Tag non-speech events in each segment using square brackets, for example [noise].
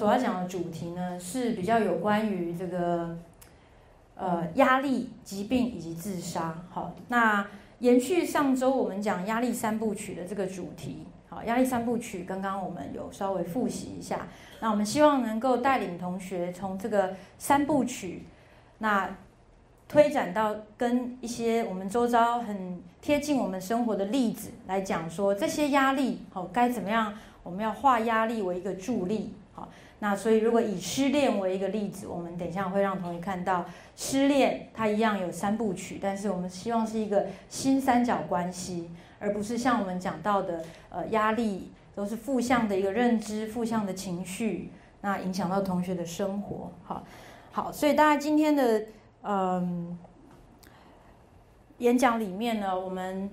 所要讲的主题呢，是比较有关于这个呃压力、疾病以及自杀。好，那延续上周我们讲压力三部曲的这个主题。好，压力三部曲刚刚我们有稍微复习一下。那我们希望能够带领同学从这个三部曲，那推展到跟一些我们周遭很贴近我们生活的例子来讲，说这些压力好该怎么样？我们要化压力为一个助力。那所以如果以失恋为一个例子，我们等一下会让同学看到失恋它一样有三部曲，但是我们希望是一个新三角关系，而不是像我们讲到的呃压力。都是负向的一个认知，负向的情绪，那影响到同学的生活。好，好，所以大家今天的嗯演讲里面呢，我们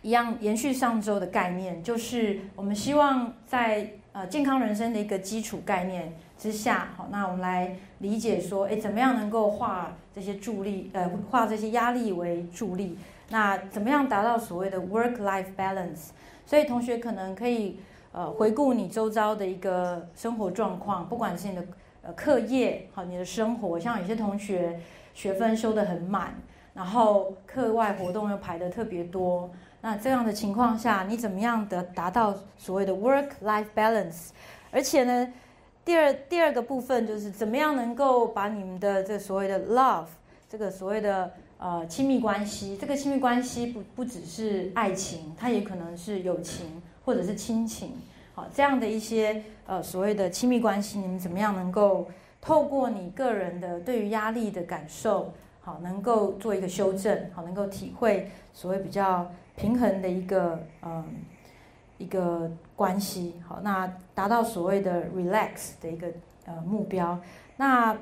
一样延续上周的概念，就是我们希望在呃健康人生的一个基础概念之下，好，那我们来理解说，哎，怎么样能够化这些助力，呃，化这些压力为助力？那怎么样达到所谓的 work-life balance？所以同学可能可以。呃，回顾你周遭的一个生活状况，不管是你的呃课业，好，你的生活，像有些同学学分修得很满，然后课外活动又排得特别多，那这样的情况下，你怎么样的达到所谓的 work-life balance？而且呢，第二第二个部分就是怎么样能够把你们的这所谓的 love，这个所谓的呃亲密关系，这个亲密关系不不只是爱情，它也可能是友情。或者是亲情，好，这样的一些呃所谓的亲密关系，你们怎么样能够透过你个人的对于压力的感受，好，能够做一个修正，好，能够体会所谓比较平衡的一个嗯一个关系，好，那达到所谓的 relax 的一个呃目标。那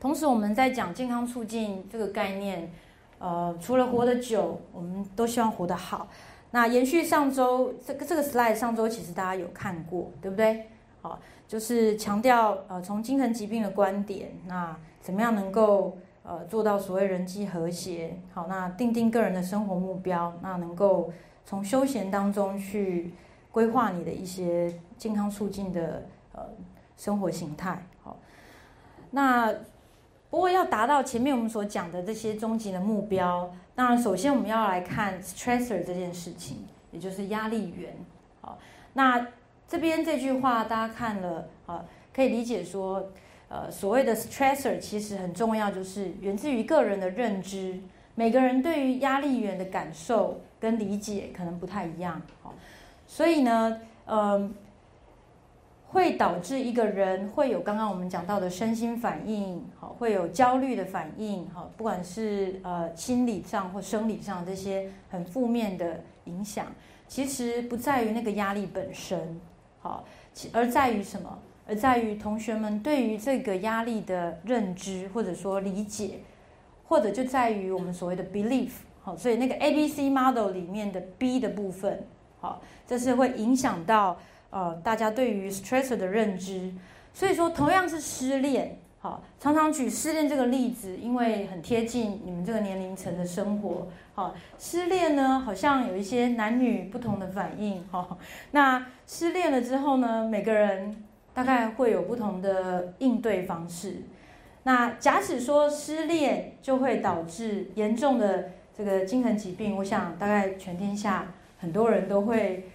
同时我们在讲健康促进这个概念，呃，除了活得久，我们都希望活得好。那延续上周这个这个 slide，上周其实大家有看过，对不对？好，就是强调呃从精神疾病的观点，那怎么样能够呃做到所谓人际和谐？好，那定定个人的生活目标，那能够从休闲当中去规划你的一些健康促进的呃生活形态。好，那。不过要达到前面我们所讲的这些终极的目标，当然首先我们要来看 stressor 这件事情，也就是压力源。好，那这边这句话大家看了啊，可以理解说，呃，所谓的 stressor 其实很重要，就是源自于个人的认知，每个人对于压力源的感受跟理解可能不太一样。好，所以呢，嗯。会导致一个人会有刚刚我们讲到的身心反应，好，会有焦虑的反应，好，不管是呃心理上或生理上这些很负面的影响，其实不在于那个压力本身，好，而在于什么？而在于同学们对于这个压力的认知或者说理解，或者就在于我们所谓的 belief，好，所以那个 A B C model 里面的 B 的部分，好，这是会影响到。呃，大家对于 stressor 的认知，所以说同样是失恋，好，常常举失恋这个例子，因为很贴近你们这个年龄层的生活，好，失恋呢，好像有一些男女不同的反应，哈，那失恋了之后呢，每个人大概会有不同的应对方式。那假使说失恋就会导致严重的这个精神疾病，我想大概全天下很多人都会。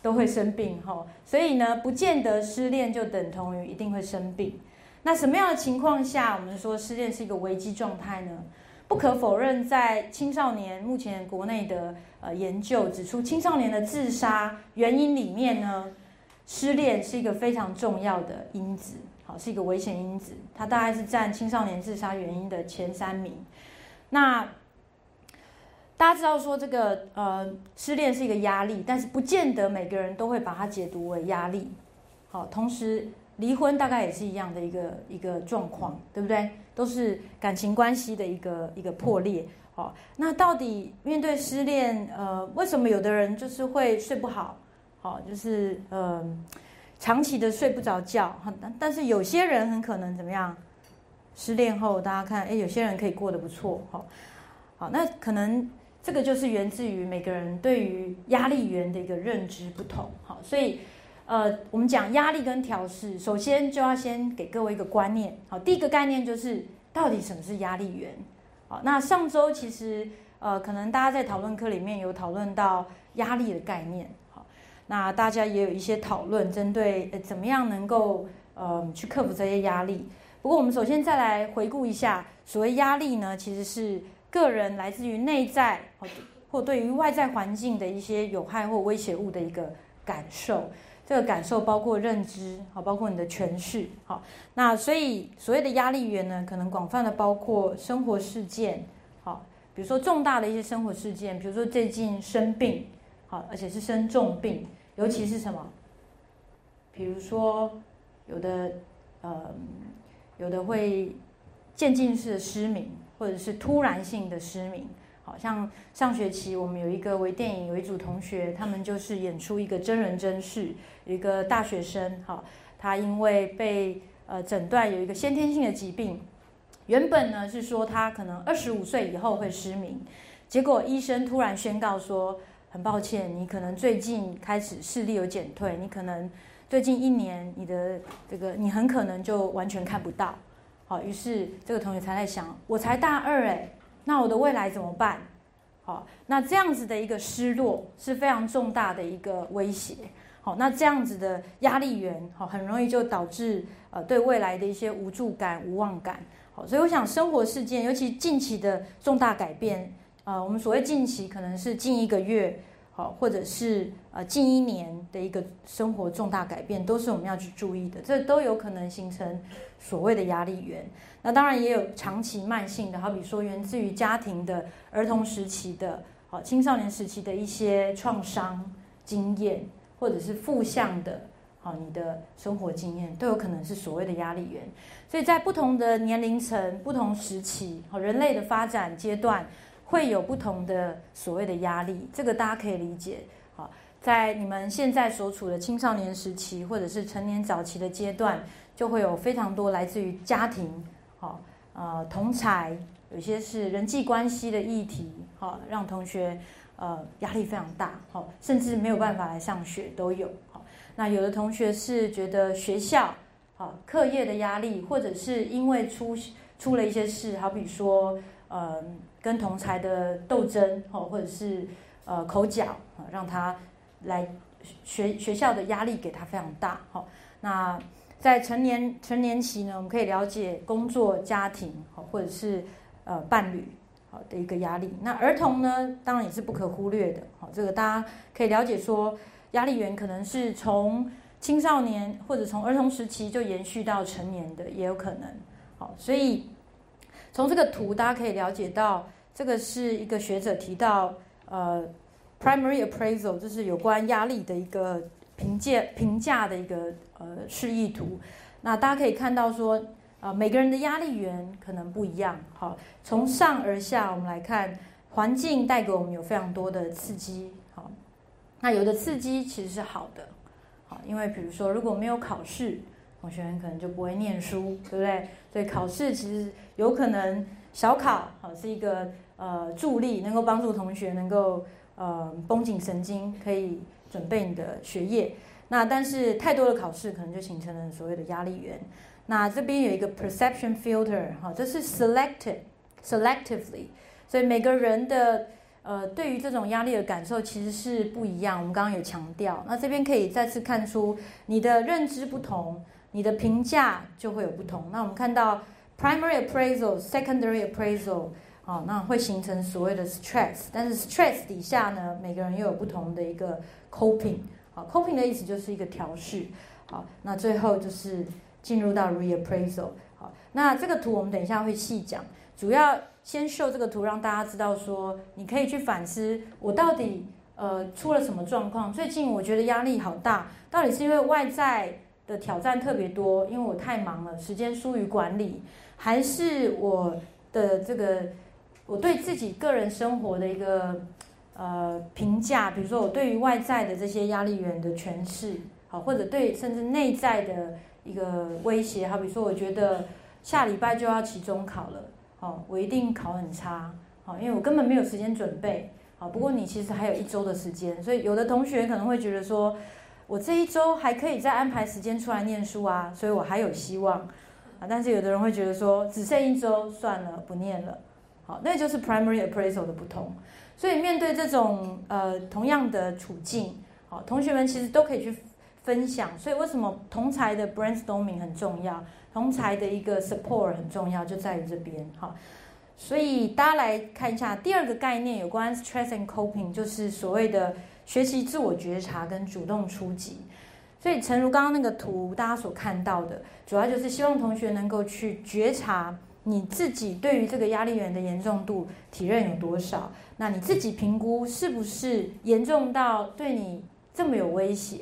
都会生病哈，所以呢，不见得失恋就等同于一定会生病。那什么样的情况下，我们说失恋是一个危机状态呢？不可否认，在青少年目前国内的呃研究指出，青少年的自杀原因里面呢，失恋是一个非常重要的因子，好，是一个危险因子，它大概是占青少年自杀原因的前三名。那大家知道说这个呃失恋是一个压力，但是不见得每个人都会把它解读为压力。好，同时离婚大概也是一样的一个一个状况，对不对？都是感情关系的一个一个破裂。好，那到底面对失恋，呃，为什么有的人就是会睡不好？好，就是呃长期的睡不着觉。但是有些人很可能怎么样？失恋后大家看，哎，有些人可以过得不错。好，好，那可能。这个就是源自于每个人对于压力源的一个认知不同，好，所以，呃，我们讲压力跟调试，首先就要先给各位一个观念。好，第一个概念就是到底什么是压力源？好，那上周其实呃，可能大家在讨论课里面有讨论到压力的概念。那大家也有一些讨论，针对呃怎么样能够呃去克服这些压力。不过我们首先再来回顾一下，所谓压力呢，其实是个人来自于内在或或对于外在环境的一些有害或威胁物的一个感受。这个感受包括认知，好，包括你的诠释，好，那所以所谓的压力源呢，可能广泛的包括生活事件，好，比如说重大的一些生活事件，比如说最近生病，好，而且是生重病，尤其是什么？比如说有的，呃，有的会渐进式的失明，或者是突然性的失明。好像上学期我们有一个微电影，有一组同学，他们就是演出一个真人真事，有一个大学生，哈，他因为被呃诊断有一个先天性的疾病，原本呢是说他可能二十五岁以后会失明，结果医生突然宣告说，很抱歉，你可能最近开始视力有减退，你可能最近一年你的这个你很可能就完全看不到，好，于是这个同学才在想，我才大二哎。那我的未来怎么办？好，那这样子的一个失落是非常重大的一个威胁。好，那这样子的压力源，好，很容易就导致呃对未来的一些无助感、无望感。好，所以我想生活事件，尤其近期的重大改变，呃，我们所谓近期可能是近一个月。好，或者是呃近一年的一个生活重大改变，都是我们要去注意的，这都有可能形成所谓的压力源。那当然也有长期慢性的，好比说源自于家庭的、儿童时期的、好青少年时期的一些创伤经验，或者是负向的，好你的生活经验，都有可能是所谓的压力源。所以在不同的年龄层、不同时期，好人类的发展阶段。会有不同的所谓的压力，这个大家可以理解。好，在你们现在所处的青少年时期，或者是成年早期的阶段，就会有非常多来自于家庭，好，呃，同才，有些是人际关系的议题，好，让同学呃压力非常大，好，甚至没有办法来上学都有。好，那有的同学是觉得学校，好，课业的压力，或者是因为出出了一些事，好比说，呃。跟同才的斗争，哦，或者是呃口角啊，让他来学学校的压力给他非常大，哈。那在成年成年期呢，我们可以了解工作、家庭，好，或者是呃伴侣，好的一个压力。那儿童呢，当然也是不可忽略的，好，这个大家可以了解说，压力源可能是从青少年或者从儿童时期就延续到成年的，也有可能，好，所以。从这个图，大家可以了解到，这个是一个学者提到，呃，primary appraisal，就是有关压力的一个评价评价的一个呃示意图。那大家可以看到说，啊，每个人的压力源可能不一样。好，从上而下，我们来看，环境带给我们有非常多的刺激。好，那有的刺激其实是好的，好，因为比如说如果没有考试。同学们可能就不会念书，对不对？所以考试其实有可能小考好是一个呃助力，能够帮助同学能够呃绷紧神经，可以准备你的学业。那但是太多的考试可能就形成了所谓的压力源。那这边有一个 perception filter 哈，这是 selected selectively，所以每个人的呃对于这种压力的感受其实是不一样。我们刚刚有强调，那这边可以再次看出你的认知不同。你的评价就会有不同。那我们看到 primary appraisal、secondary appraisal，好，那会形成所谓的 stress。但是 stress 底下呢，每个人又有不同的一个 coping。好，coping 的意思就是一个调试。好，那最后就是进入到 reappraisal。好，那这个图我们等一下会细讲。主要先秀这个图，让大家知道说，你可以去反思我到底呃出了什么状况。最近我觉得压力好大，到底是因为外在？的挑战特别多，因为我太忙了，时间疏于管理，还是我的这个我对自己个人生活的一个呃评价，比如说我对于外在的这些压力源的诠释，好，或者对甚至内在的一个威胁，好，比如说我觉得下礼拜就要期中考了，好，我一定考很差，好，因为我根本没有时间准备，好，不过你其实还有一周的时间，所以有的同学可能会觉得说。我这一周还可以再安排时间出来念书啊，所以我还有希望啊。但是有的人会觉得说，只剩一周，算了，不念了。好，那就是 primary appraisal 的不同。所以面对这种呃同样的处境，好，同学们其实都可以去分享。所以为什么同才的 brainstorming 很重要？同才的一个 support 很重要，就在于这边。好，所以大家来看一下第二个概念，有关 stress and coping，就是所谓的学习自我觉察跟主动出击。所以诚如刚刚那个图大家所看到的，主要就是希望同学能够去觉察。你自己对于这个压力源的严重度体认有多少？那你自己评估是不是严重到对你这么有威胁？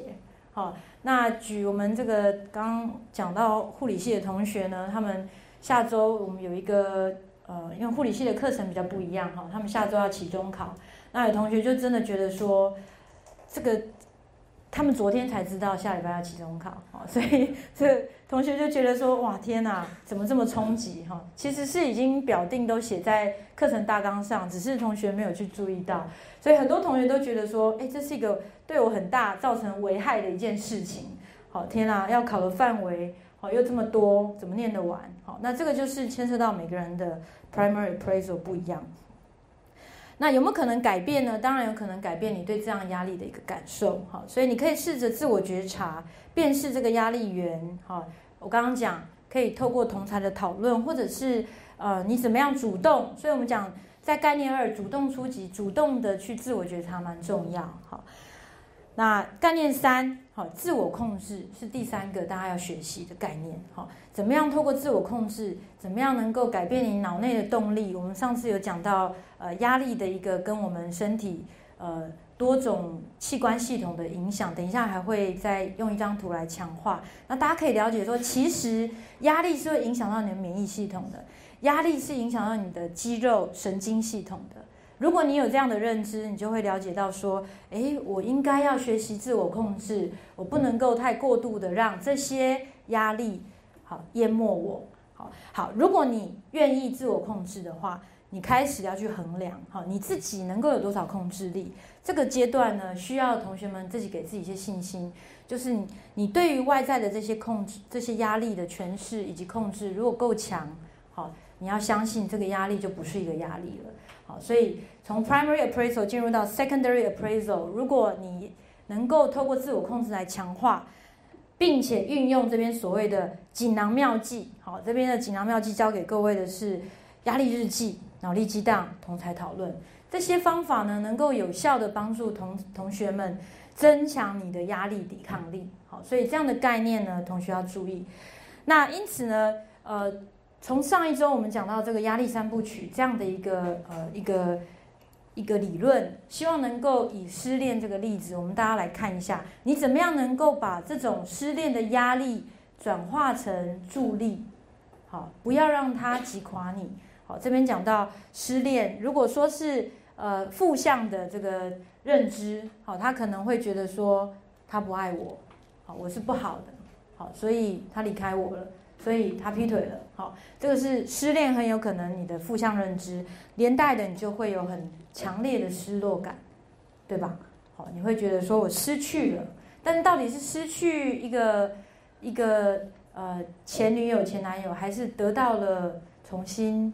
好，那举我们这个刚刚讲到护理系的同学呢，他们下周我们有一个呃，因为护理系的课程比较不一样哈，他们下周要期中考，那有同学就真的觉得说这个。他们昨天才知道下礼拜要期中考，哦，所以这同学就觉得说，哇，天哪，怎么这么冲击？哈，其实是已经表定都写在课程大纲上，只是同学没有去注意到，所以很多同学都觉得说，哎，这是一个对我很大造成危害的一件事情。好，天哪，要考的范围，好又这么多，怎么念得完？好，那这个就是牵涉到每个人的 primary appraisal 不一样。那有没有可能改变呢？当然有可能改变你对这样压力的一个感受，好，所以你可以试着自我觉察，辨识这个压力源，好，我刚刚讲可以透过同才的讨论，或者是呃你怎么样主动，所以我们讲在概念二主动出击，主动的去自我觉察蛮重要，好。那概念三，好，自我控制是第三个大家要学习的概念，好，怎么样透过自我控制，怎么样能够改变你脑内的动力？我们上次有讲到，呃，压力的一个跟我们身体，呃，多种器官系统的影响，等一下还会再用一张图来强化。那大家可以了解说，其实压力是会影响到你的免疫系统的，压力是影响到你的肌肉神经系统的。如果你有这样的认知，你就会了解到说，诶，我应该要学习自我控制，我不能够太过度的让这些压力好淹没我。好好，如果你愿意自我控制的话，你开始要去衡量，好，你自己能够有多少控制力。这个阶段呢，需要同学们自己给自己一些信心，就是你你对于外在的这些控制、这些压力的诠释以及控制，如果够强，好，你要相信这个压力就不是一个压力了。所以从 primary appraisal 进入到 secondary appraisal，如果你能够透过自我控制来强化，并且运用这边所谓的锦囊妙计，好，这边的锦囊妙计教给各位的是压力日记、脑力激荡、同才讨论这些方法呢，能够有效的帮助同同学们增强你的压力抵抗力。好，所以这样的概念呢，同学要注意。那因此呢，呃。从上一周我们讲到这个压力三部曲这样的一个呃一个一个理论，希望能够以失恋这个例子，我们大家来看一下，你怎么样能够把这种失恋的压力转化成助力，好，不要让它击垮你。好，这边讲到失恋，如果说是呃负向的这个认知，好，他可能会觉得说他不爱我，好，我是不好的，好，所以他离开我了。所以他劈腿了，好，这个是失恋很有可能你的负向认知连带的，你就会有很强烈的失落感，对吧？好，你会觉得说我失去了，但到底是失去一个一个呃前女友、前男友，还是得到了重新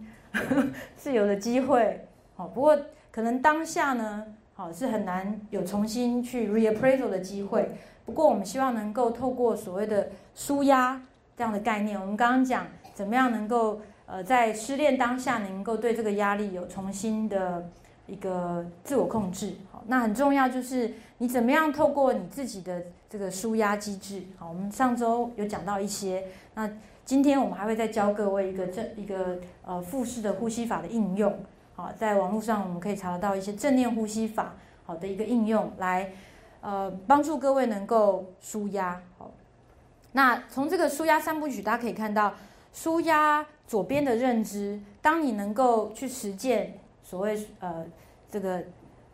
[laughs] 自由的机会？好，不过可能当下呢，好是很难有重新去 reappraisal 的机会。不过我们希望能够透过所谓的舒压。这样的概念，我们刚刚讲怎么样能够呃在失恋当下能够对这个压力有重新的一个自我控制。好，那很重要就是你怎么样透过你自己的这个舒压机制。好，我们上周有讲到一些，那今天我们还会再教各位一个正一个呃腹式的呼吸法的应用。好，在网络上我们可以查得到一些正念呼吸法好的一个应用，来呃帮助各位能够舒压。好。那从这个舒压三部曲，大家可以看到，舒压左边的认知，当你能够去实践所谓呃这个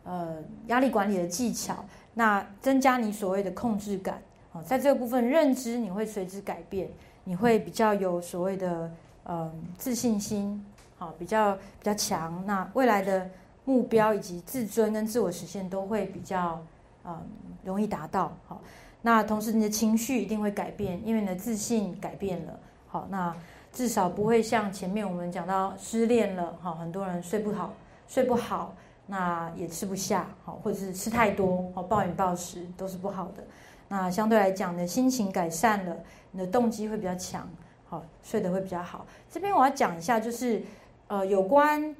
呃压力管理的技巧，那增加你所谓的控制感，哦，在这个部分认知你会随之改变，你会比较有所谓的呃自信心，好，比较比较强，那未来的目标以及自尊跟自我实现都会比较嗯容易达到，好。那同时你的情绪一定会改变，因为你的自信改变了。好，那至少不会像前面我们讲到失恋了，哈，很多人睡不好，睡不好，那也吃不下，好，或者是吃太多，好，暴饮暴食都是不好的。那相对来讲呢，心情改善了，你的动机会比较强，好，睡得会比较好。这边我要讲一下，就是呃，有关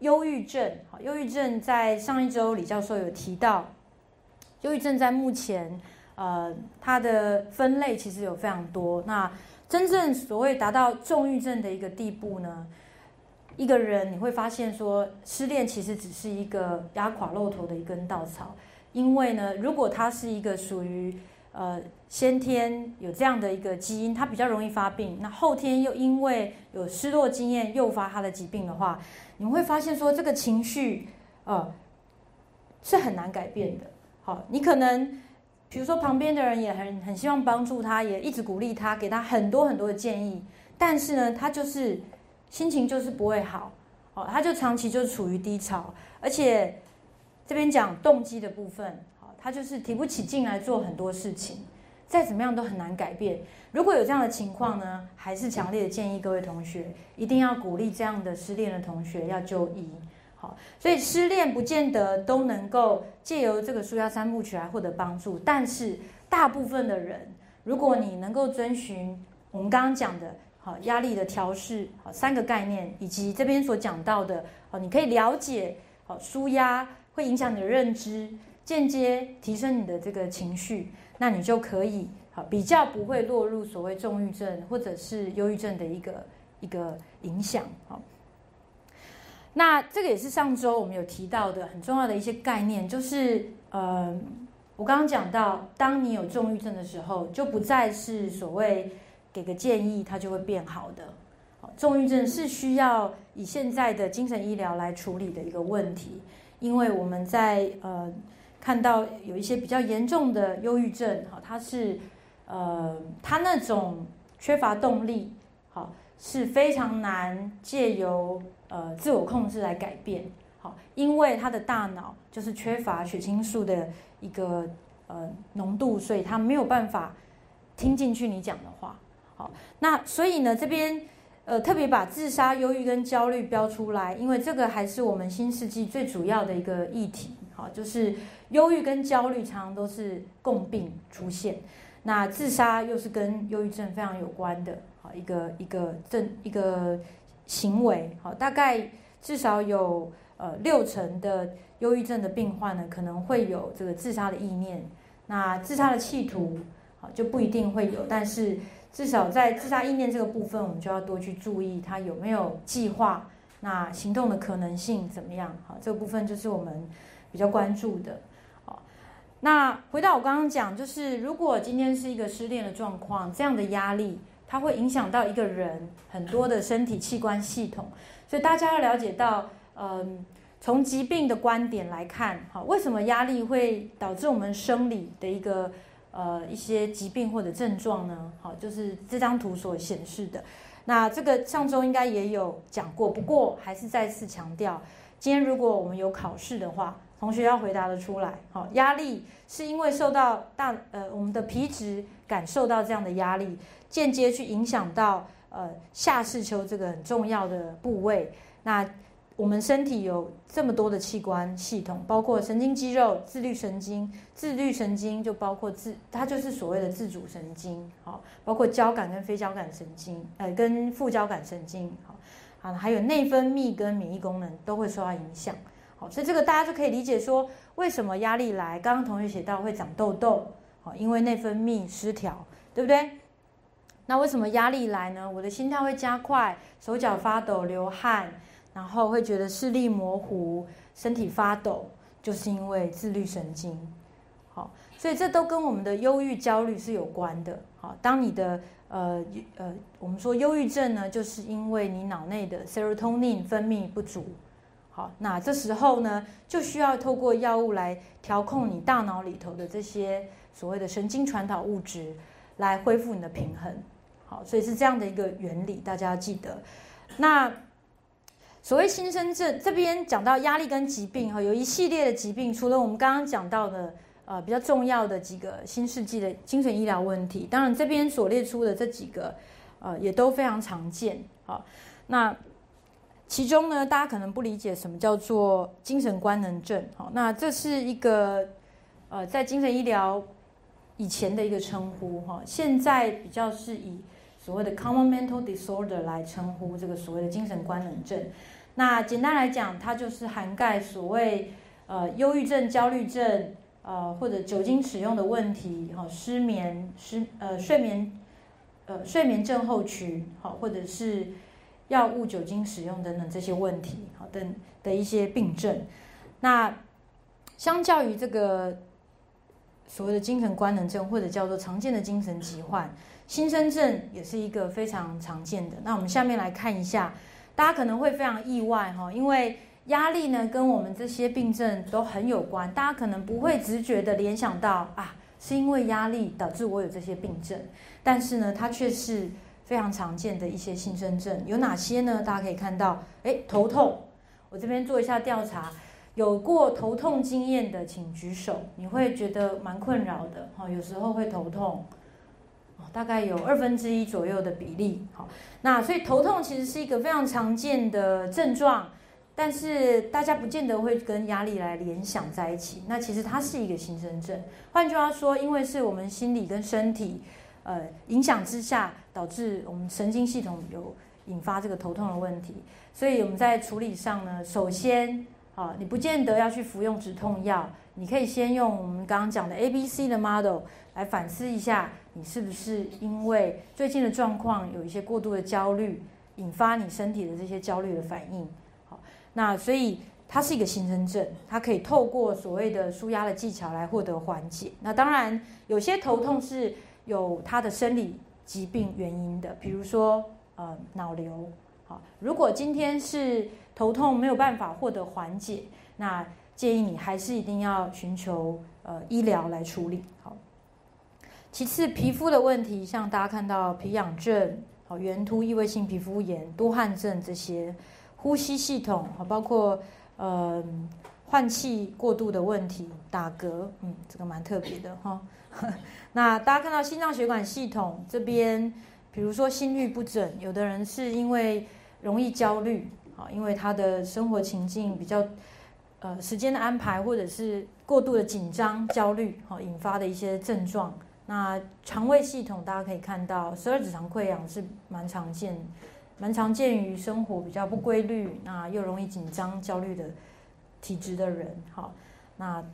忧郁症，好，忧郁症在上一周李教授有提到，忧郁症在目前，呃，它的分类其实有非常多。那真正所谓达到重郁症的一个地步呢，一个人你会发现说，失恋其实只是一个压垮骆驼的一根稻草，因为呢，如果他是一个属于呃，先天有这样的一个基因，他比较容易发病。那后天又因为有失落经验诱发他的疾病的话，你会发现说这个情绪，呃，是很难改变的。好，你可能比如说旁边的人也很很希望帮助他，也一直鼓励他，给他很多很多的建议，但是呢，他就是心情就是不会好，哦，他就长期就处于低潮，而且这边讲动机的部分。他就是提不起劲来做很多事情，再怎么样都很难改变。如果有这样的情况呢，还是强烈的建议各位同学一定要鼓励这样的失恋的同学要就医。好，所以失恋不见得都能够借由这个舒压三部曲来获得帮助，但是大部分的人，如果你能够遵循我们刚刚讲的，好压力的调试，好三个概念，以及这边所讲到的，好你可以了解，好舒压会影响你的认知。间接提升你的这个情绪，那你就可以好比较不会落入所谓重郁症或者是忧郁症的一个一个影响。好，那这个也是上周我们有提到的很重要的一些概念，就是呃，我刚刚讲到，当你有重郁症的时候，就不再是所谓给个建议它就会变好的。重郁症是需要以现在的精神医疗来处理的一个问题，因为我们在呃。看到有一些比较严重的忧郁症，哈，它是，呃，他那种缺乏动力，好，是非常难借由呃自我控制来改变，好，因为他的大脑就是缺乏血清素的一个呃浓度，所以他没有办法听进去你讲的话，好，那所以呢，这边呃特别把自杀、忧郁跟焦虑标出来，因为这个还是我们新世纪最主要的一个议题，好，就是。忧郁跟焦虑常常都是共病出现，那自杀又是跟忧郁症非常有关的，好一个一个症一个行为，好大概至少有呃六成的忧郁症的病患呢，可能会有这个自杀的意念，那自杀的企图，好就不一定会有，但是至少在自杀意念这个部分，我们就要多去注意他有没有计划，那行动的可能性怎么样，好这个部分就是我们比较关注的。那回到我刚刚讲，就是如果今天是一个失恋的状况，这样的压力它会影响到一个人很多的身体器官系统，所以大家要了解到，嗯，从疾病的观点来看，哈，为什么压力会导致我们生理的一个呃一些疾病或者症状呢？好，就是这张图所显示的。那这个上周应该也有讲过，不过还是再次强调，今天如果我们有考试的话。同学要回答的出来，好，压力是因为受到大呃我们的皮质感受到这样的压力，间接去影响到呃下视丘这个很重要的部位。那我们身体有这么多的器官系统，包括神经肌肉、自律神经，自律神经就包括自，它就是所谓的自主神经，好，包括交感跟非交感神经，呃，跟副交感神经，好，啊，还有内分泌跟免疫功能都会受到影响。好，所以这个大家就可以理解说，为什么压力来，刚刚同学写到会长痘痘，好，因为内分泌失调，对不对？那为什么压力来呢？我的心跳会加快，手脚发抖、流汗，然后会觉得视力模糊、身体发抖，就是因为自律神经。好，所以这都跟我们的忧郁、焦虑是有关的。好，当你的呃呃，我们说忧郁症呢，就是因为你脑内的 serotonin 分泌不足。那这时候呢，就需要透过药物来调控你大脑里头的这些所谓的神经传导物质，来恢复你的平衡。好，所以是这样的一个原理，大家要记得。那所谓新生症，这边讲到压力跟疾病哈，有一系列的疾病，除了我们刚刚讲到的呃比较重要的几个新世纪的精神医疗问题。当然，这边所列出的这几个，呃，也都非常常见。好，那其中呢，大家可能不理解什么叫做精神官能症。好，那这是一个呃，在精神医疗以前的一个称呼。哈，现在比较是以所谓的 common mental disorder 来称呼这个所谓的精神官能症。那简单来讲，它就是涵盖所谓呃忧郁症、焦虑症，呃或者酒精使用的问题，哈失眠、失呃睡眠，呃睡眠症候群，好或者是药物、酒精使用等等这些问题，好等的一些病症。那相较于这个所谓的精神官能症，或者叫做常见的精神疾患，新生症也是一个非常常见的。那我们下面来看一下。大家可能会非常意外哈，因为压力呢跟我们这些病症都很有关。大家可能不会直觉的联想到啊，是因为压力导致我有这些病症，但是呢，它却是非常常见的一些新生症。有哪些呢？大家可以看到，诶，头痛。我这边做一下调查，有过头痛经验的请举手。你会觉得蛮困扰的哈，有时候会头痛。大概有二分之一左右的比例，好，那所以头痛其实是一个非常常见的症状，但是大家不见得会跟压力来联想在一起。那其实它是一个新生症，换句话说，因为是我们心理跟身体呃影响之下，导致我们神经系统有引发这个头痛的问题，所以我们在处理上呢，首先啊，你不见得要去服用止痛药，你可以先用我们刚刚讲的 A B C 的 model 来反思一下。你是不是因为最近的状况有一些过度的焦虑，引发你身体的这些焦虑的反应？好，那所以它是一个新生症，它可以透过所谓的舒压的技巧来获得缓解。那当然，有些头痛是有他的生理疾病原因的，比如说呃脑瘤。好，如果今天是头痛没有办法获得缓解，那建议你还是一定要寻求呃医疗来处理。好。其次，皮肤的问题，像大家看到皮痒症、好圆突异位性皮肤炎、多汗症这些，呼吸系统，好包括呃换气过度的问题，打嗝，嗯，这个蛮特别的哈。[laughs] 那大家看到心脏血管系统这边，比如说心律不整，有的人是因为容易焦虑，啊，因为他的生活情境比较呃时间的安排，或者是过度的紧张、焦虑，好引发的一些症状。那肠胃系统，大家可以看到，十二指肠溃疡是蛮常见，蛮常见于生活比较不规律，那又容易紧张、焦虑的体质的人。好，那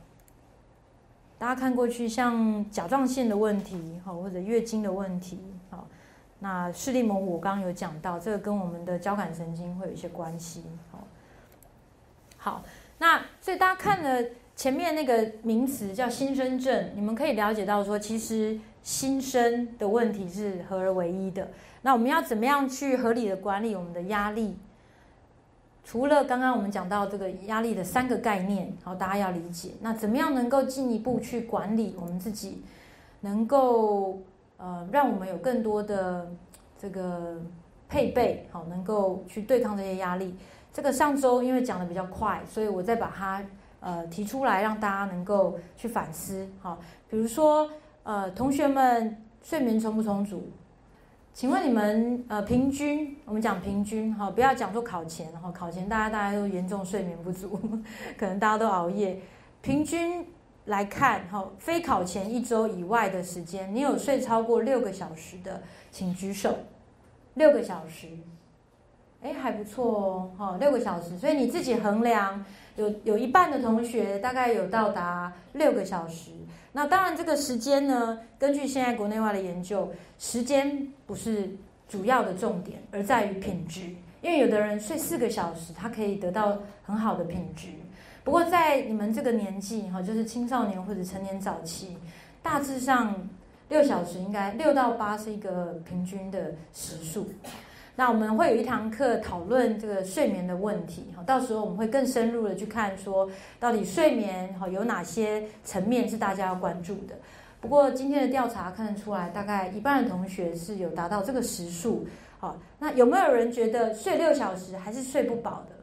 大家看过去，像甲状腺的问题，好，或者月经的问题，好，那视力模糊，我刚刚有讲到，这个跟我们的交感神经会有一些关系。好，好，那所以大家看了。前面那个名词叫新生症，你们可以了解到说，其实新生的问题是合而为一的。那我们要怎么样去合理的管理我们的压力？除了刚刚我们讲到这个压力的三个概念，好，大家要理解。那怎么样能够进一步去管理我们自己，能够呃让我们有更多的这个配备，好，能够去对抗这些压力？这个上周因为讲的比较快，所以我再把它。呃，提出来让大家能够去反思，好，比如说，呃，同学们睡眠充不充足？请问你们，呃，平均，我们讲平均，哈，不要讲说考前，哈，考前大家大家都严重睡眠不足，[laughs] 可能大家都熬夜。平均来看，哈，非考前一周以外的时间，你有睡超过六个小时的，请举手。六个小时，哎，还不错哦，哈，六个小时，所以你自己衡量。有有一半的同学大概有到达六个小时，那当然这个时间呢，根据现在国内外的研究，时间不是主要的重点，而在于品质。因为有的人睡四个小时，他可以得到很好的品质。不过在你们这个年纪哈，就是青少年或者成年早期，大致上六小时应该六到八是一个平均的时数。那我们会有一堂课讨论这个睡眠的问题，哈，到时候我们会更深入的去看，说到底睡眠哈有哪些层面是大家要关注的。不过今天的调查看得出来，大概一半的同学是有达到这个时数，好，那有没有人觉得睡六小时还是睡不饱的，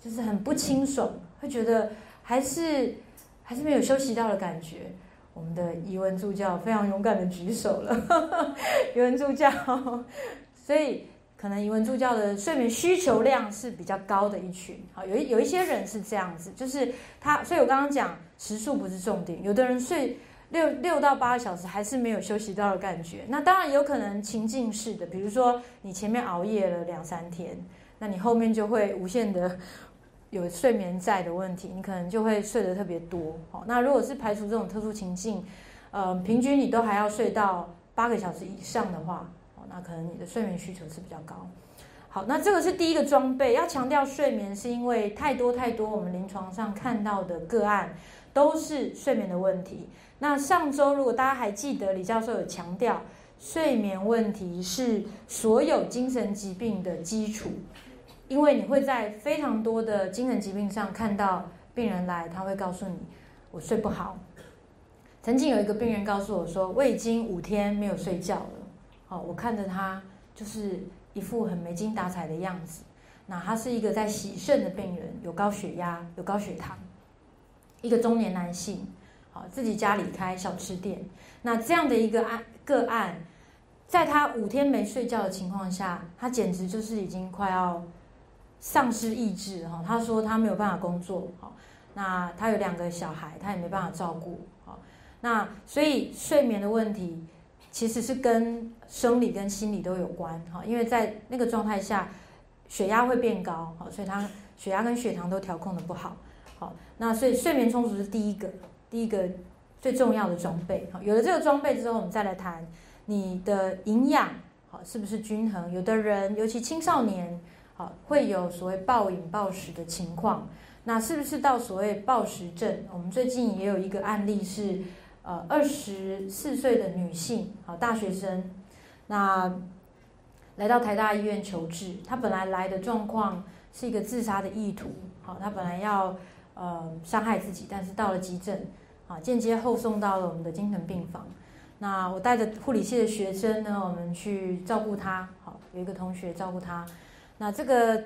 就是很不清爽，会觉得还是还是没有休息到的感觉。我们的怡文助教非常勇敢的举手了，[laughs] 怡文助教，[laughs] 所以可能怡文助教的睡眠需求量是比较高的一群。好，有有一些人是这样子，就是他，所以我刚刚讲时数不是重点，有的人睡六六到八个小时还是没有休息到的感觉。那当然有可能情境式的，比如说你前面熬夜了两三天，那你后面就会无限的。有睡眠债的问题，你可能就会睡得特别多。好，那如果是排除这种特殊情境，呃，平均你都还要睡到八个小时以上的话，那可能你的睡眠需求是比较高。好，那这个是第一个装备，要强调睡眠，是因为太多太多我们临床上看到的个案都是睡眠的问题。那上周如果大家还记得，李教授有强调，睡眠问题是所有精神疾病的基础。因为你会在非常多的精神疾病上看到病人来，他会告诉你我睡不好。曾经有一个病人告诉我说，我已经五天没有睡觉了。哦，我看着他就是一副很没精打采的样子。那他是一个在洗肾的病人，有高血压，有高血糖，一个中年男性。好，自己家里开小吃店。那这样的一个案个案，在他五天没睡觉的情况下，他简直就是已经快要。丧失意志哈，他说他没有办法工作，好，那他有两个小孩，他也没办法照顾，好，那所以睡眠的问题其实是跟生理跟心理都有关，哈，因为在那个状态下，血压会变高，好，所以他血压跟血糖都调控的不好，好，那所以睡眠充足是第一个，第一个最重要的装备，好，有了这个装备之后，我们再来谈你的营养，好，是不是均衡？有的人，尤其青少年。好会有所谓暴饮暴食的情况，那是不是到所谓暴食症？我们最近也有一个案例是，呃，二十四岁的女性，好大学生，那来到台大医院求治，她本来来的状况是一个自杀的意图，好，她本来要呃伤害自己，但是到了急诊，啊，间接后送到了我们的精神病房。那我带着护理系的学生呢，我们去照顾她，好，有一个同学照顾她。那这个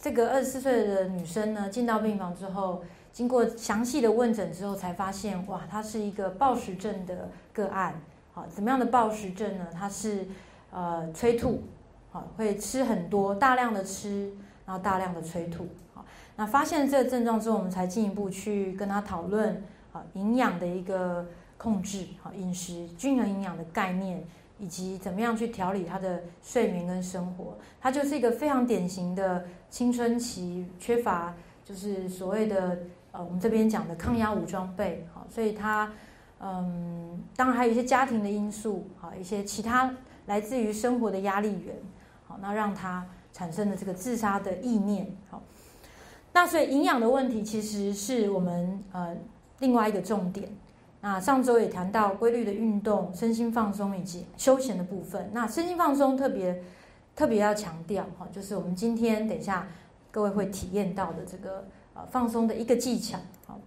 这个二十四岁的女生呢，进到病房之后，经过详细的问诊之后，才发现哇，她是一个暴食症的个案。好，怎么样的暴食症呢？它是呃催吐，好，会吃很多，大量的吃，然后大量的催吐。好，那发现这个症状之后，我们才进一步去跟他讨论啊营养的一个控制，好饮食均衡营养的概念。以及怎么样去调理他的睡眠跟生活，他就是一个非常典型的青春期缺乏，就是所谓的呃我们这边讲的抗压武装备，好，所以他嗯，当然还有一些家庭的因素，好，一些其他来自于生活的压力源，好，那让他产生了这个自杀的意念，好，那所以营养的问题其实是我们呃另外一个重点。那上周也谈到规律的运动、身心放松以及休闲的部分。那身心放松特别特别要强调哈，就是我们今天等一下各位会体验到的这个呃放松的一个技巧。好，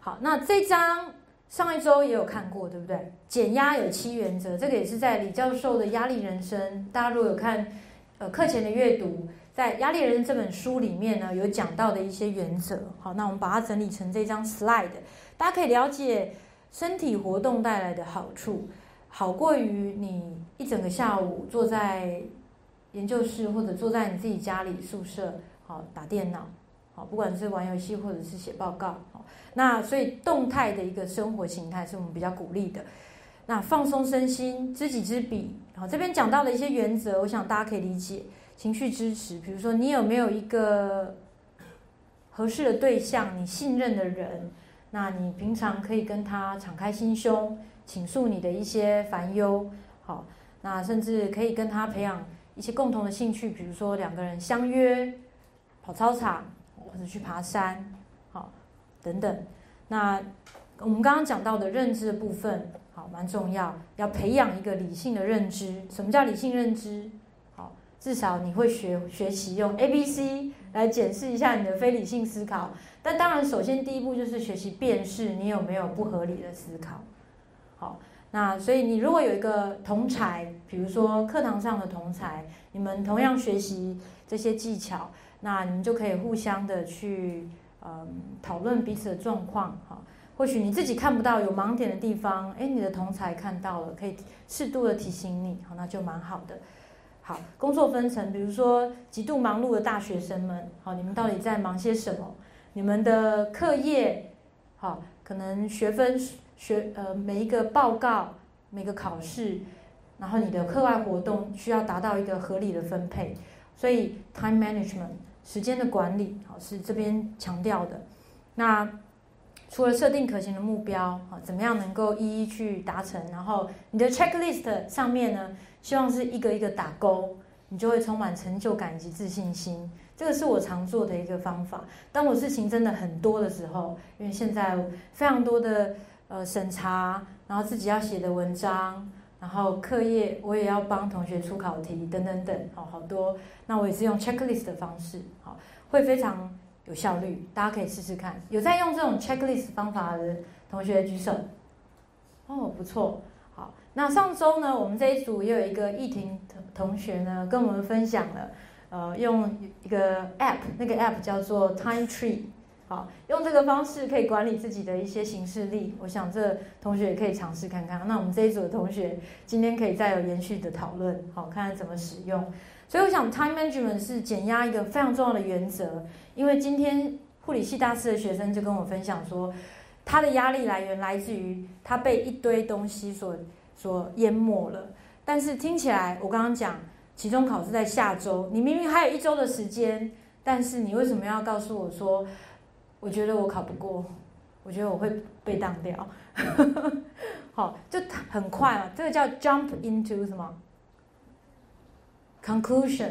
好，那这张上一周也有看过，对不对？减压有七原则，这个也是在李教授的《压力人生》，大家如果有看呃课前的阅读，在《压力人生》这本书里面呢，有讲到的一些原则。好，那我们把它整理成这张 slide。大家可以了解身体活动带来的好处，好过于你一整个下午坐在研究室或者坐在你自己家里宿舍，好打电脑，好不管是玩游戏或者是写报告，那所以动态的一个生活形态是我们比较鼓励的。那放松身心，知己知彼，好这边讲到的一些原则，我想大家可以理解。情绪支持，比如说你有没有一个合适的对象，你信任的人。那你平常可以跟他敞开心胸，倾诉你的一些烦忧，好，那甚至可以跟他培养一些共同的兴趣，比如说两个人相约跑操场或者去爬山，等等。那我们刚刚讲到的认知的部分，好，蛮重要，要培养一个理性的认知。什么叫理性认知？好，至少你会学学习用 A、B、C 来检视一下你的非理性思考。但当然，首先第一步就是学习辨识你有没有不合理的思考。好，那所以你如果有一个同才，比如说课堂上的同才，你们同样学习这些技巧，那你们就可以互相的去嗯讨论彼此的状况，哈。或许你自己看不到有盲点的地方，哎，你的同才看到了，可以适度的提醒你，好，那就蛮好的。好，工作分层，比如说极度忙碌的大学生们，好，你们到底在忙些什么？你们的课业，好，可能学分学呃每一个报告、每个考试，然后你的课外活动需要达到一个合理的分配，所以 time management 时间的管理，好是这边强调的。那除了设定可行的目标，啊，怎么样能够一一去达成？然后你的 checklist 上面呢，希望是一个一个打勾，你就会充满成就感以及自信心。这个是我常做的一个方法。当我事情真的很多的时候，因为现在非常多的呃审查，然后自己要写的文章，然后课业我也要帮同学出考题等等等，好好多。那我也是用 checklist 的方式，好，会非常。有效率，大家可以试试看。有在用这种 checklist 方法的同学举手。哦，不错。好，那上周呢，我们这一组也有一个艺婷同同学呢，跟我们分享了，呃，用一个 app，那个 app 叫做 Time Tree。好，用这个方式可以管理自己的一些行事力。我想这同学也可以尝试看看。那我们这一组的同学今天可以再有延续的讨论，好，看看怎么使用。所以我想，time management 是减压一个非常重要的原则。因为今天护理系大四的学生就跟我分享说，他的压力来源来自于他被一堆东西所所淹没了。但是听起来，我刚刚讲期中考试在下周，你明明还有一周的时间，但是你为什么要告诉我说，我觉得我考不过，我觉得我会被当掉？[laughs] 好，就很快嘛，这个叫 jump into 什么？Conclusion，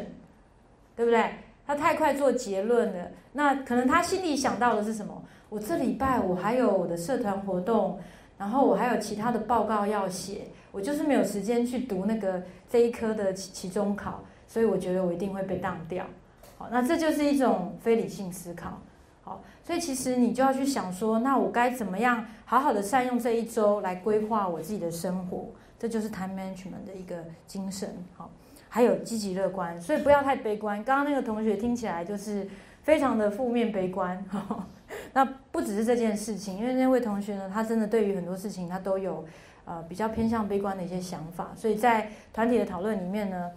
对不对？他太快做结论了。那可能他心里想到的是什么？我这礼拜我还有我的社团活动，然后我还有其他的报告要写，我就是没有时间去读那个这一科的期期中考，所以我觉得我一定会被当掉。好，那这就是一种非理性思考。所以其实你就要去想说，那我该怎么样好好的善用这一周来规划我自己的生活？这就是 time management 的一个精神。好。还有积极乐观，所以不要太悲观。刚刚那个同学听起来就是非常的负面悲观。那不只是这件事情，因为那位同学呢，他真的对于很多事情他都有呃比较偏向悲观的一些想法。所以在团体的讨论里面呢，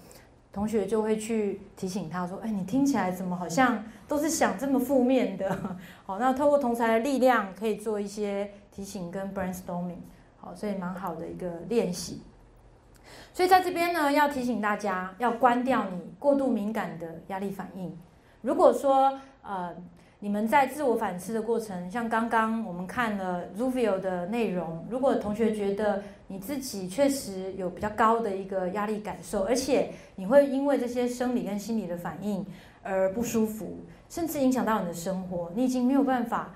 同学就会去提醒他说：“哎，你听起来怎么好像都是想这么负面的？” [laughs] 好，那透过同才的力量，可以做一些提醒跟 brainstorming。好，所以蛮好的一个练习。所以在这边呢，要提醒大家要关掉你过度敏感的压力反应。如果说呃你们在自我反思的过程，像刚刚我们看了 Zuvio 的内容，如果同学觉得你自己确实有比较高的一个压力感受，而且你会因为这些生理跟心理的反应而不舒服，甚至影响到你的生活，你已经没有办法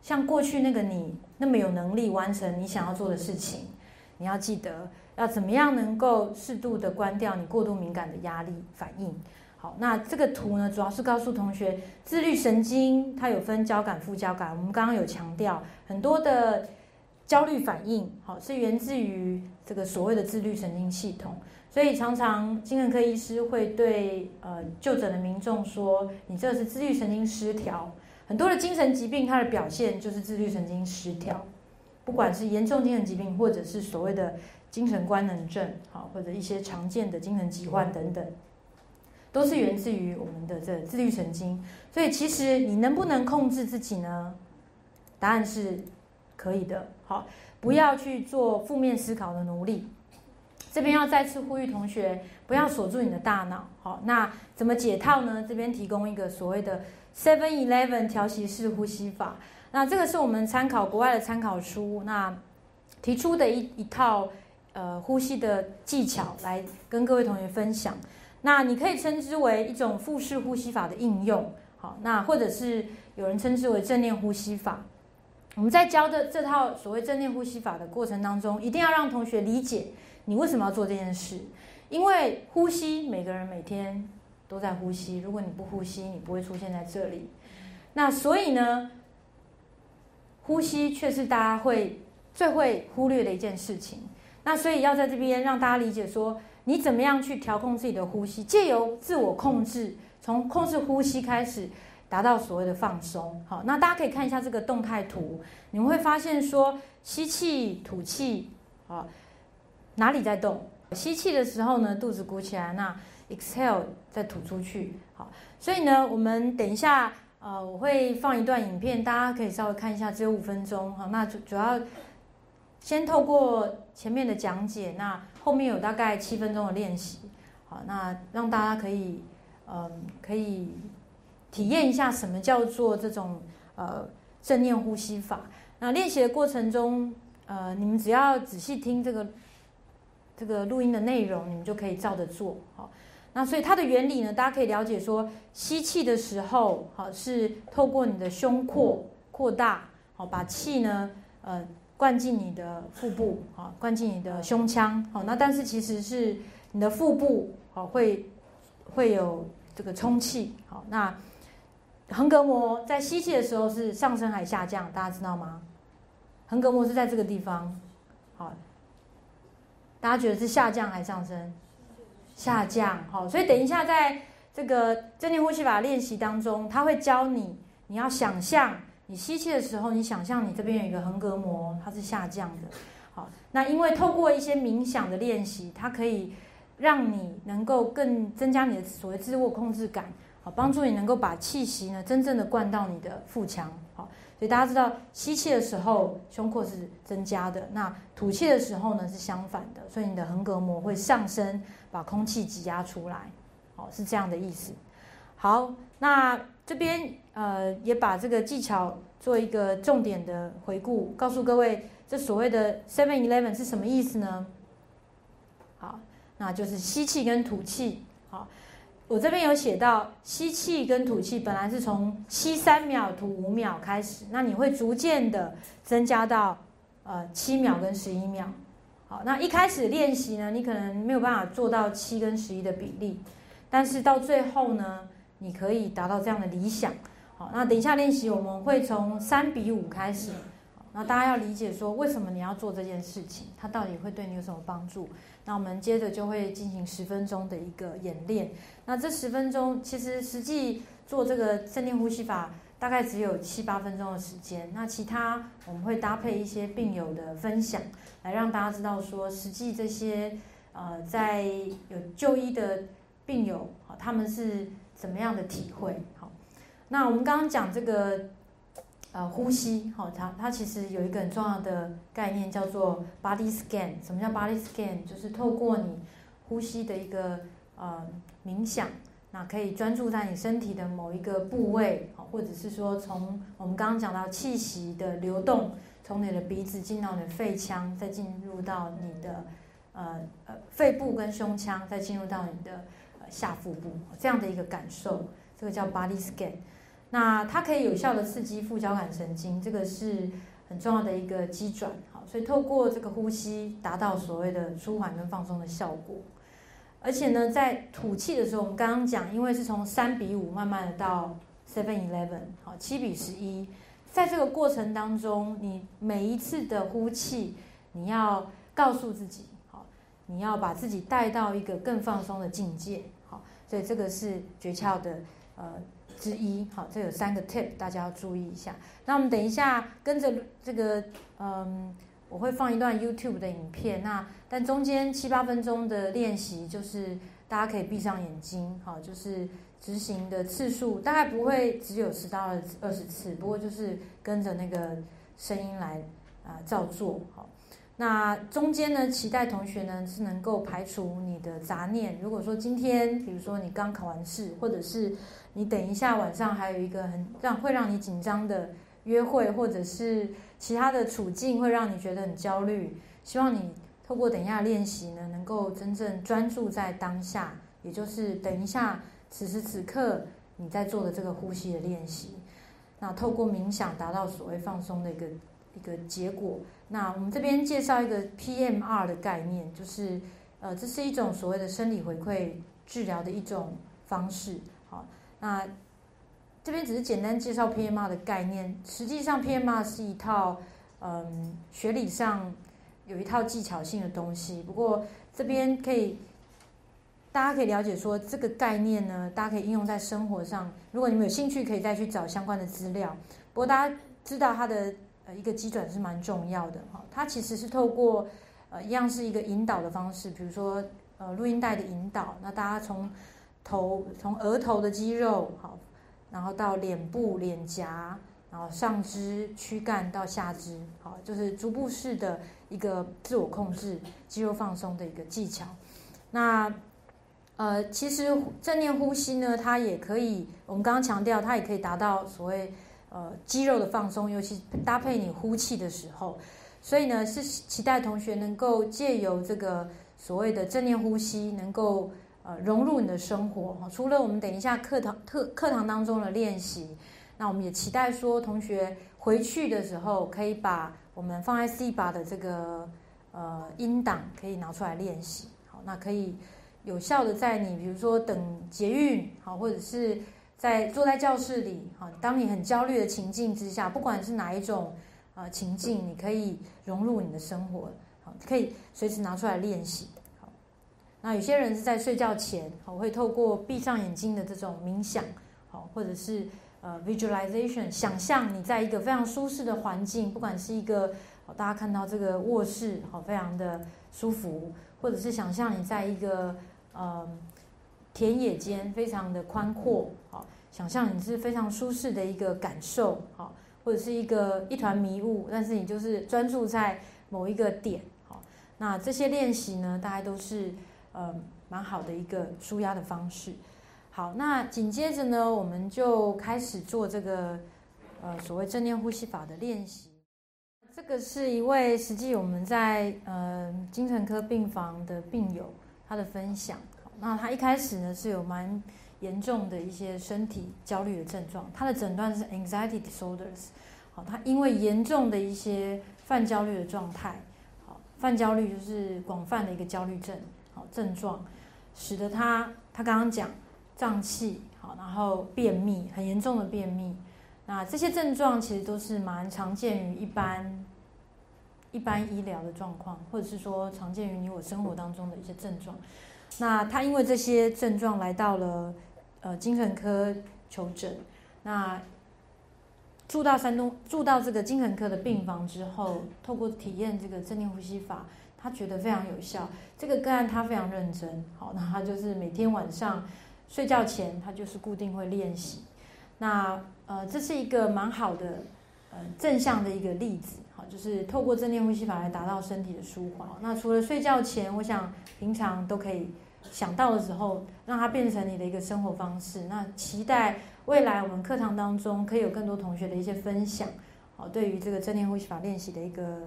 像过去那个你那么有能力完成你想要做的事情，你要记得。要怎么样能够适度的关掉你过度敏感的压力反应？好，那这个图呢，主要是告诉同学，自律神经它有分交感、副交感。我们刚刚有强调，很多的焦虑反应，好，是源自于这个所谓的自律神经系统。所以常常精神科医师会对呃就诊的民众说，你这是自律神经失调。很多的精神疾病，它的表现就是自律神经失调，不管是严重精神疾病，或者是所谓的。精神官能症，好，或者一些常见的精神疾患等等，都是源自于我们的这自律神经。所以，其实你能不能控制自己呢？答案是可以的。好，不要去做负面思考的奴隶。这边要再次呼吁同学，不要锁住你的大脑。好，那怎么解套呢？这边提供一个所谓的 Seven Eleven 调息式呼吸法。那这个是我们参考国外的参考书，那提出的一一套。呃，呼吸的技巧来跟各位同学分享。那你可以称之为一种腹式呼吸法的应用，好，那或者是有人称之为正念呼吸法。我们在教的这套所谓正念呼吸法的过程当中，一定要让同学理解你为什么要做这件事。因为呼吸，每个人每天都在呼吸。如果你不呼吸，你不会出现在这里。那所以呢，呼吸却是大家会最会忽略的一件事情。那所以要在这边让大家理解说，你怎么样去调控自己的呼吸，借由自我控制，从控制呼吸开始，达到所谓的放松。好，那大家可以看一下这个动态图，你们会发现说吸气、吐气，啊，哪里在动？吸气的时候呢，肚子鼓起来，那 exhale 再吐出去。好，所以呢，我们等一下，呃，我会放一段影片，大家可以稍微看一下，只有五分钟。好，那主主要先透过前面的讲解，那后面有大概七分钟的练习。好，那让大家可以，嗯，可以体验一下什么叫做这种呃正念呼吸法。那练习的过程中，呃，你们只要仔细听这个这个录音的内容，你们就可以照着做。好，那所以它的原理呢，大家可以了解说，吸气的时候，好是透过你的胸廓扩大，好把气呢，呃，灌进你的腹部，好灌进你的胸腔，好，那但是其实是你的腹部。好，会会有这个充气。好，那横膈膜在吸气的时候是上升还下降？大家知道吗？横膈膜是在这个地方。好，大家觉得是下降还是上升？下降。好，所以等一下在这个正念呼吸法练习当中，他会教你，你要想象你吸气的时候，你想象你这边有一个横膈膜，它是下降的。好，那因为透过一些冥想的练习，它可以。让你能够更增加你的所谓自我控制感，好，帮助你能够把气息呢真正的灌到你的腹腔，好，所以大家知道吸气的时候胸廓是增加的，那吐气的时候呢是相反的，所以你的横膈膜会上升，把空气挤压出来，好，是这样的意思。好，那这边呃也把这个技巧做一个重点的回顾，告诉各位这所谓的 Seven Eleven 是什么意思呢？好。那就是吸气跟吐气，好，我这边有写到吸气跟吐气，本来是从吸三秒吐五秒开始，那你会逐渐的增加到呃七秒跟十一秒，好，那一开始练习呢，你可能没有办法做到七跟十一的比例，但是到最后呢，你可以达到这样的理想，好，那等一下练习我们会从三比五开始，那大家要理解说为什么你要做这件事情，它到底会对你有什么帮助？那我们接着就会进行十分钟的一个演练。那这十分钟其实实际做这个正念呼吸法大概只有七八分钟的时间。那其他我们会搭配一些病友的分享，来让大家知道说实际这些呃在有就医的病友好他们是怎么样的体会。好，那我们刚刚讲这个。呃，呼吸，好，它它其实有一个很重要的概念，叫做 body scan。什么叫 body scan？就是透过你呼吸的一个呃冥想，那可以专注在你身体的某一个部位，好，或者是说从我们刚刚讲到气息的流动，从你的鼻子进到你的肺腔，再进入到你的呃呃肺部跟胸腔，再进入到你的下腹部，这样的一个感受，这个叫 body scan。那它可以有效的刺激副交感神经，这个是很重要的一个机转，好，所以透过这个呼吸达到所谓的舒缓跟放松的效果。而且呢，在吐气的时候，我们刚刚讲，因为是从三比五慢慢的到 seven eleven，好，七比十一，在这个过程当中，你每一次的呼气，你要告诉自己，好，你要把自己带到一个更放松的境界，所以这个是诀窍的，呃。之一，好，这有三个 tip，大家要注意一下。那我们等一下跟着这个，嗯，我会放一段 YouTube 的影片。那但中间七八分钟的练习，就是大家可以闭上眼睛，好，就是执行的次数大概不会只有十到二十次，不过就是跟着那个声音来啊照做，好。那中间呢，期待同学呢是能够排除你的杂念。如果说今天，比如说你刚考完试，或者是你等一下晚上还有一个很让会让你紧张的约会，或者是其他的处境会让你觉得很焦虑，希望你透过等一下练习呢，能够真正专注在当下，也就是等一下此时此刻你在做的这个呼吸的练习。那透过冥想达到所谓放松的一个一个结果。那我们这边介绍一个 PMR 的概念，就是呃，这是一种所谓的生理回馈治疗的一种方式。好，那这边只是简单介绍 PMR 的概念，实际上 PMR 是一套嗯学理上有一套技巧性的东西。不过这边可以大家可以了解说这个概念呢，大家可以应用在生活上。如果你们有兴趣，可以再去找相关的资料。不过大家知道它的一个基准是蛮重要的哈，它其实是透过呃一样是一个引导的方式，比如说呃录音带的引导，那大家从头从额头的肌肉好，然后到脸部脸颊，然后上肢躯干到下肢，好，就是逐步式的一个自我控制肌肉放松的一个技巧。那呃，其实正念呼吸呢，它也可以，我们刚刚强调，它也可以达到所谓呃肌肉的放松，尤其搭配你呼气的时候。所以呢，是期待同学能够借由这个所谓的正念呼吸，能够呃融入你的生活。除了我们等一下课堂课课堂当中的练习，那我们也期待说，同学回去的时候可以把我们放在 C 把的这个呃音档可以拿出来练习。好，那可以。有效的在你，比如说等捷运，好，或者是在坐在教室里，好，当你很焦虑的情境之下，不管是哪一种呃情境，你可以融入你的生活，好，可以随时拿出来练习。好，那有些人是在睡觉前，好，会透过闭上眼睛的这种冥想，好，或者是呃 visualization，想象你在一个非常舒适的环境，不管是一个，大家看到这个卧室，好，非常的舒服，或者是想象你在一个嗯，田野间非常的宽阔，好，想象你是非常舒适的一个感受，好，或者是一个一团迷雾，但是你就是专注在某一个点，好，那这些练习呢，大概都是呃蛮好的一个舒压的方式。好，那紧接着呢，我们就开始做这个呃所谓正念呼吸法的练习。这个是一位实际我们在呃精神科病房的病友。他的分享，那他一开始呢是有蛮严重的一些身体焦虑的症状，他的诊断是 anxiety disorders，好，他因为严重的一些泛焦虑的状态，好，泛焦虑就是广泛的一个焦虑症，好症状，使得他他刚刚讲胀气，好，然后便秘，很严重的便秘，那这些症状其实都是蛮常见于一般。一般医疗的状况，或者是说常见于你我生活当中的一些症状，那他因为这些症状来到了呃精神科求诊，那住到山东住到这个精神科的病房之后，透过体验这个正念呼吸法，他觉得非常有效。这个个案他非常认真，好，那他就是每天晚上睡觉前，他就是固定会练习。那呃，这是一个蛮好的呃正向的一个例子。就是透过正念呼吸法来达到身体的舒缓。那除了睡觉前，我想平常都可以想到的时候，让它变成你的一个生活方式。那期待未来我们课堂当中可以有更多同学的一些分享，好，对于这个正念呼吸法练习的一个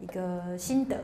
一个心得。